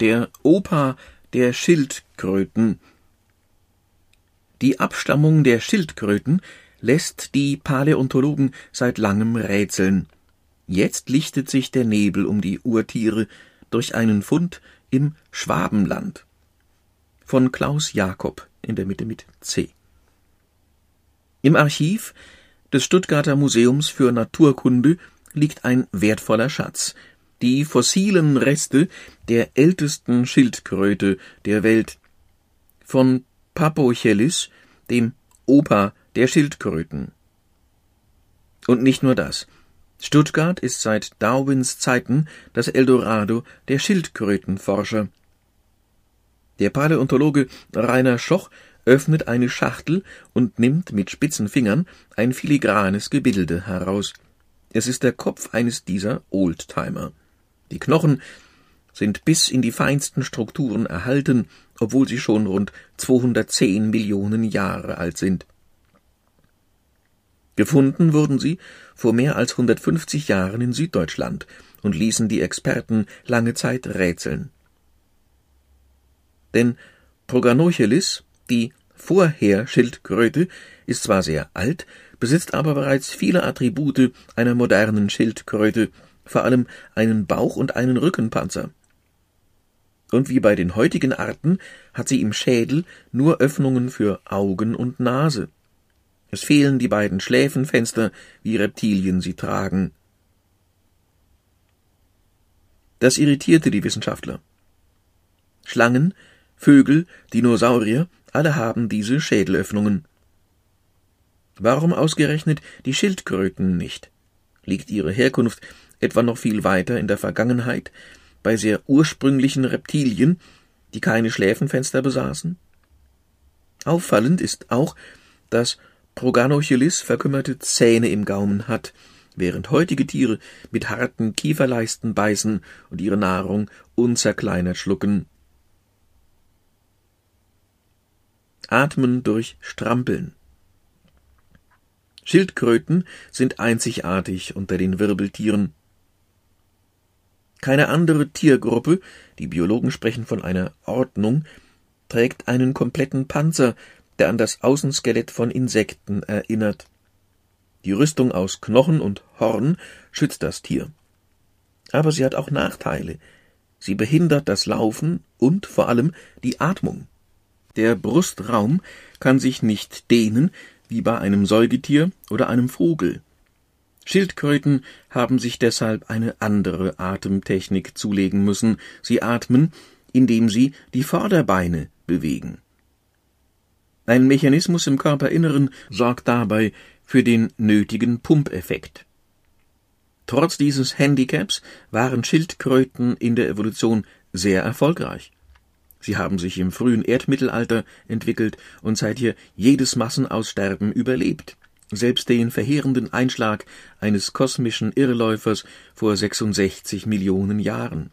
der Opa der Schildkröten. Die Abstammung der Schildkröten lässt die Paläontologen seit langem rätseln. Jetzt lichtet sich der Nebel um die Urtiere durch einen Fund im Schwabenland. Von Klaus Jakob in der Mitte mit C. Im Archiv des Stuttgarter Museums für Naturkunde liegt ein wertvoller Schatz, die fossilen Reste der ältesten Schildkröte der Welt von Papochelys, dem Opa der Schildkröten. Und nicht nur das. Stuttgart ist seit Darwins Zeiten das Eldorado der Schildkrötenforscher. Der Paläontologe Rainer Schoch öffnet eine Schachtel und nimmt mit spitzen Fingern ein filigranes Gebilde heraus. Es ist der Kopf eines dieser Oldtimer. Die Knochen sind bis in die feinsten Strukturen erhalten, obwohl sie schon rund 210 Millionen Jahre alt sind. Gefunden wurden sie vor mehr als 150 Jahren in Süddeutschland und ließen die Experten lange Zeit rätseln. Denn Proganochelis, die Vorherschildkröte, ist zwar sehr alt, besitzt aber bereits viele Attribute einer modernen Schildkröte, vor allem einen Bauch und einen Rückenpanzer. Und wie bei den heutigen Arten hat sie im Schädel nur Öffnungen für Augen und Nase. Es fehlen die beiden Schläfenfenster, wie Reptilien sie tragen. Das irritierte die Wissenschaftler. Schlangen, Vögel, Dinosaurier, alle haben diese Schädelöffnungen. Warum ausgerechnet die Schildkröten nicht? Liegt ihre Herkunft etwa noch viel weiter in der Vergangenheit, bei sehr ursprünglichen Reptilien, die keine Schläfenfenster besaßen? Auffallend ist auch, dass Proganochelis verkümmerte Zähne im Gaumen hat, während heutige Tiere mit harten Kieferleisten beißen und ihre Nahrung unzerkleinert schlucken. Atmen durch Strampeln. Schildkröten sind einzigartig unter den Wirbeltieren. Keine andere Tiergruppe, die Biologen sprechen von einer Ordnung, trägt einen kompletten Panzer, der an das Außenskelett von Insekten erinnert. Die Rüstung aus Knochen und Horn schützt das Tier. Aber sie hat auch Nachteile. Sie behindert das Laufen und vor allem die Atmung. Der Brustraum kann sich nicht dehnen, wie bei einem Säugetier oder einem Vogel. Schildkröten haben sich deshalb eine andere Atemtechnik zulegen müssen. Sie atmen, indem sie die Vorderbeine bewegen. Ein Mechanismus im Körperinneren sorgt dabei für den nötigen Pumpeffekt. Trotz dieses Handicaps waren Schildkröten in der Evolution sehr erfolgreich. Sie haben sich im frühen Erdmittelalter entwickelt und seither jedes Massenaussterben überlebt, selbst den verheerenden Einschlag eines kosmischen Irrläufers vor 66 Millionen Jahren.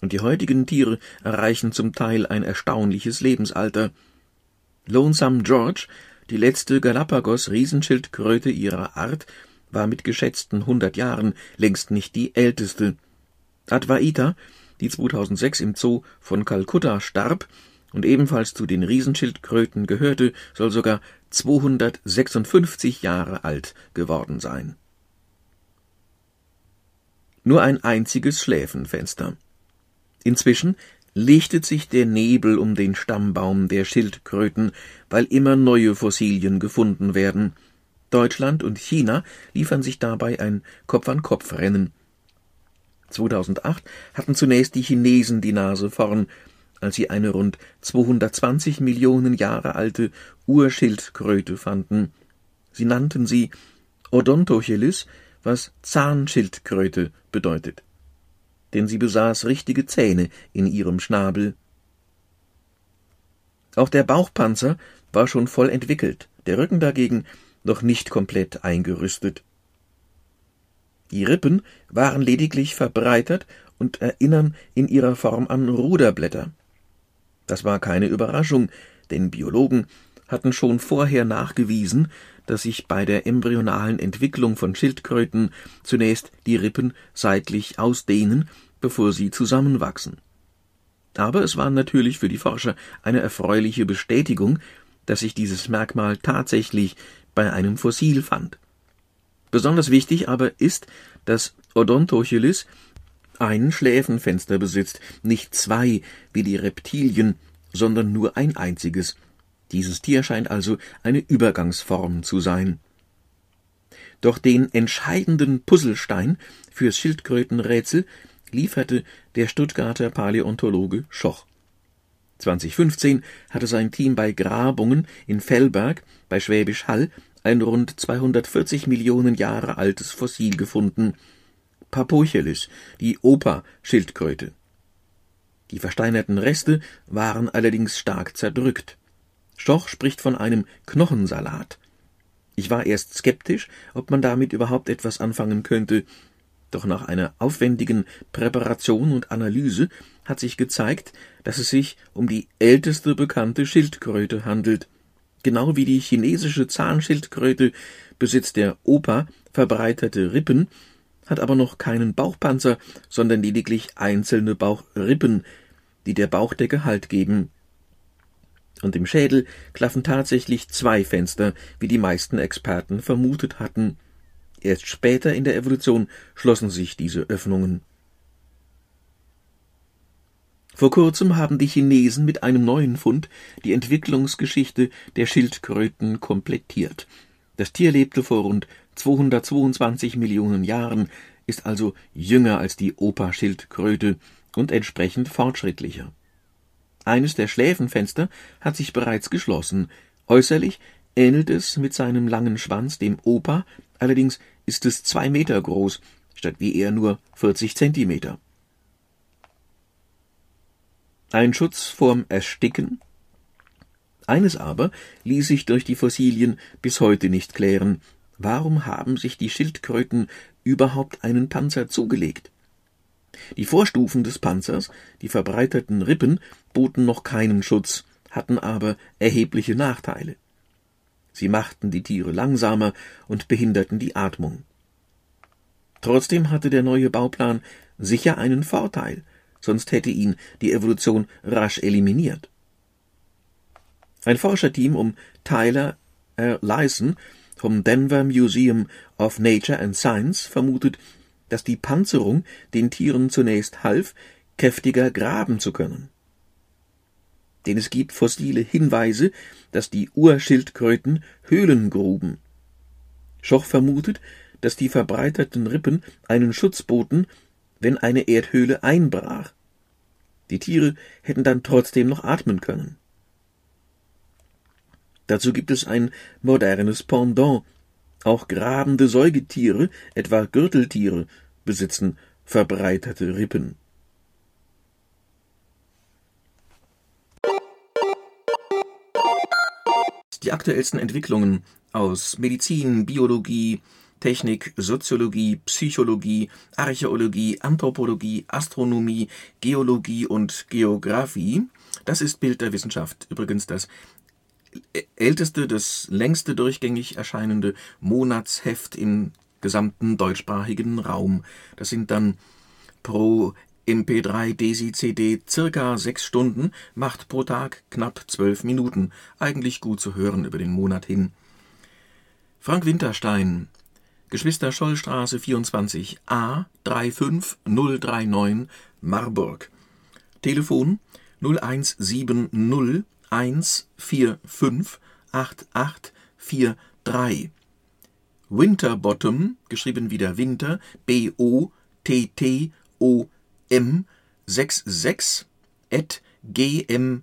Und die heutigen Tiere erreichen zum Teil ein erstaunliches Lebensalter. Lonesome George, die letzte Galapagos-Riesenschildkröte ihrer Art, war mit geschätzten hundert Jahren längst nicht die älteste. Advaita, die 2006 im Zoo von Kalkutta starb und ebenfalls zu den Riesenschildkröten gehörte, soll sogar 256 Jahre alt geworden sein. Nur ein einziges Schläfenfenster. Inzwischen lichtet sich der Nebel um den Stammbaum der Schildkröten, weil immer neue Fossilien gefunden werden. Deutschland und China liefern sich dabei ein Kopf-an-Kopf-Rennen. 2008 hatten zunächst die Chinesen die Nase vorn, als sie eine rund 220 Millionen Jahre alte Urschildkröte fanden. Sie nannten sie Odontochelis, was Zahnschildkröte bedeutet. Denn sie besaß richtige Zähne in ihrem Schnabel. Auch der Bauchpanzer war schon voll entwickelt, der Rücken dagegen noch nicht komplett eingerüstet. Die Rippen waren lediglich verbreitert und erinnern in ihrer Form an Ruderblätter. Das war keine Überraschung, denn Biologen hatten schon vorher nachgewiesen, dass sich bei der embryonalen Entwicklung von Schildkröten zunächst die Rippen seitlich ausdehnen, bevor sie zusammenwachsen. Aber es war natürlich für die Forscher eine erfreuliche Bestätigung, dass sich dieses Merkmal tatsächlich bei einem Fossil fand. Besonders wichtig aber ist, dass Odontochelis ein Schläfenfenster besitzt, nicht zwei wie die Reptilien, sondern nur ein einziges. Dieses Tier scheint also eine Übergangsform zu sein. Doch den entscheidenden Puzzlestein fürs Schildkrötenrätsel lieferte der Stuttgarter Paläontologe Schoch. 2015 hatte sein Team bei Grabungen in Fellberg bei Schwäbisch Hall ein rund 240 Millionen Jahre altes Fossil gefunden, Papochelis, die Opa-Schildkröte. Die versteinerten Reste waren allerdings stark zerdrückt. Stoch spricht von einem Knochensalat. Ich war erst skeptisch, ob man damit überhaupt etwas anfangen könnte, doch nach einer aufwendigen Präparation und Analyse hat sich gezeigt, dass es sich um die älteste bekannte Schildkröte handelt. Genau wie die chinesische Zahnschildkröte besitzt der Opa verbreiterte Rippen, hat aber noch keinen Bauchpanzer, sondern lediglich einzelne Bauchrippen, die der Bauchdecke Halt geben. Und im Schädel klaffen tatsächlich zwei Fenster, wie die meisten Experten vermutet hatten. Erst später in der Evolution schlossen sich diese Öffnungen. Vor kurzem haben die Chinesen mit einem neuen Fund die Entwicklungsgeschichte der Schildkröten komplettiert. Das Tier lebte vor rund 222 Millionen Jahren, ist also jünger als die Opa-Schildkröte und entsprechend fortschrittlicher. Eines der Schläfenfenster hat sich bereits geschlossen. Äußerlich ähnelt es mit seinem langen Schwanz dem Opa, allerdings ist es zwei Meter groß, statt wie er nur 40 Zentimeter. Ein Schutz vorm Ersticken? Eines aber ließ sich durch die Fossilien bis heute nicht klären. Warum haben sich die Schildkröten überhaupt einen Panzer zugelegt? Die Vorstufen des Panzers, die verbreiterten Rippen, boten noch keinen Schutz, hatten aber erhebliche Nachteile. Sie machten die Tiere langsamer und behinderten die Atmung. Trotzdem hatte der neue Bauplan sicher einen Vorteil – sonst hätte ihn die Evolution rasch eliminiert. Ein Forscherteam um Tyler R. Lyson vom Denver Museum of Nature and Science vermutet, dass die Panzerung den Tieren zunächst half, kräftiger graben zu können. Denn es gibt fossile Hinweise, dass die Urschildkröten Höhlen gruben. Schoch vermutet, dass die verbreiterten Rippen einen Schutz boten, wenn eine Erdhöhle einbrach. Die Tiere hätten dann trotzdem noch atmen können. Dazu gibt es ein modernes Pendant. Auch grabende Säugetiere, etwa Gürteltiere, besitzen verbreiterte Rippen. Die aktuellsten Entwicklungen aus Medizin, Biologie, Technik, Soziologie, Psychologie, Archäologie, Anthropologie, Astronomie, Geologie und Geographie. Das ist Bild der Wissenschaft. Übrigens das älteste, das längste durchgängig erscheinende Monatsheft im gesamten deutschsprachigen Raum. Das sind dann pro MP3 Desi CD circa sechs Stunden, macht pro Tag knapp zwölf Minuten. Eigentlich gut zu hören über den Monat hin. Frank Winterstein Geschwister-Scholl-Straße 24 A 35039 Marburg. Telefon 0170 145 8843. Winterbottom, geschrieben wieder Winter, B-O-T-T-O-M 66 at gmx.de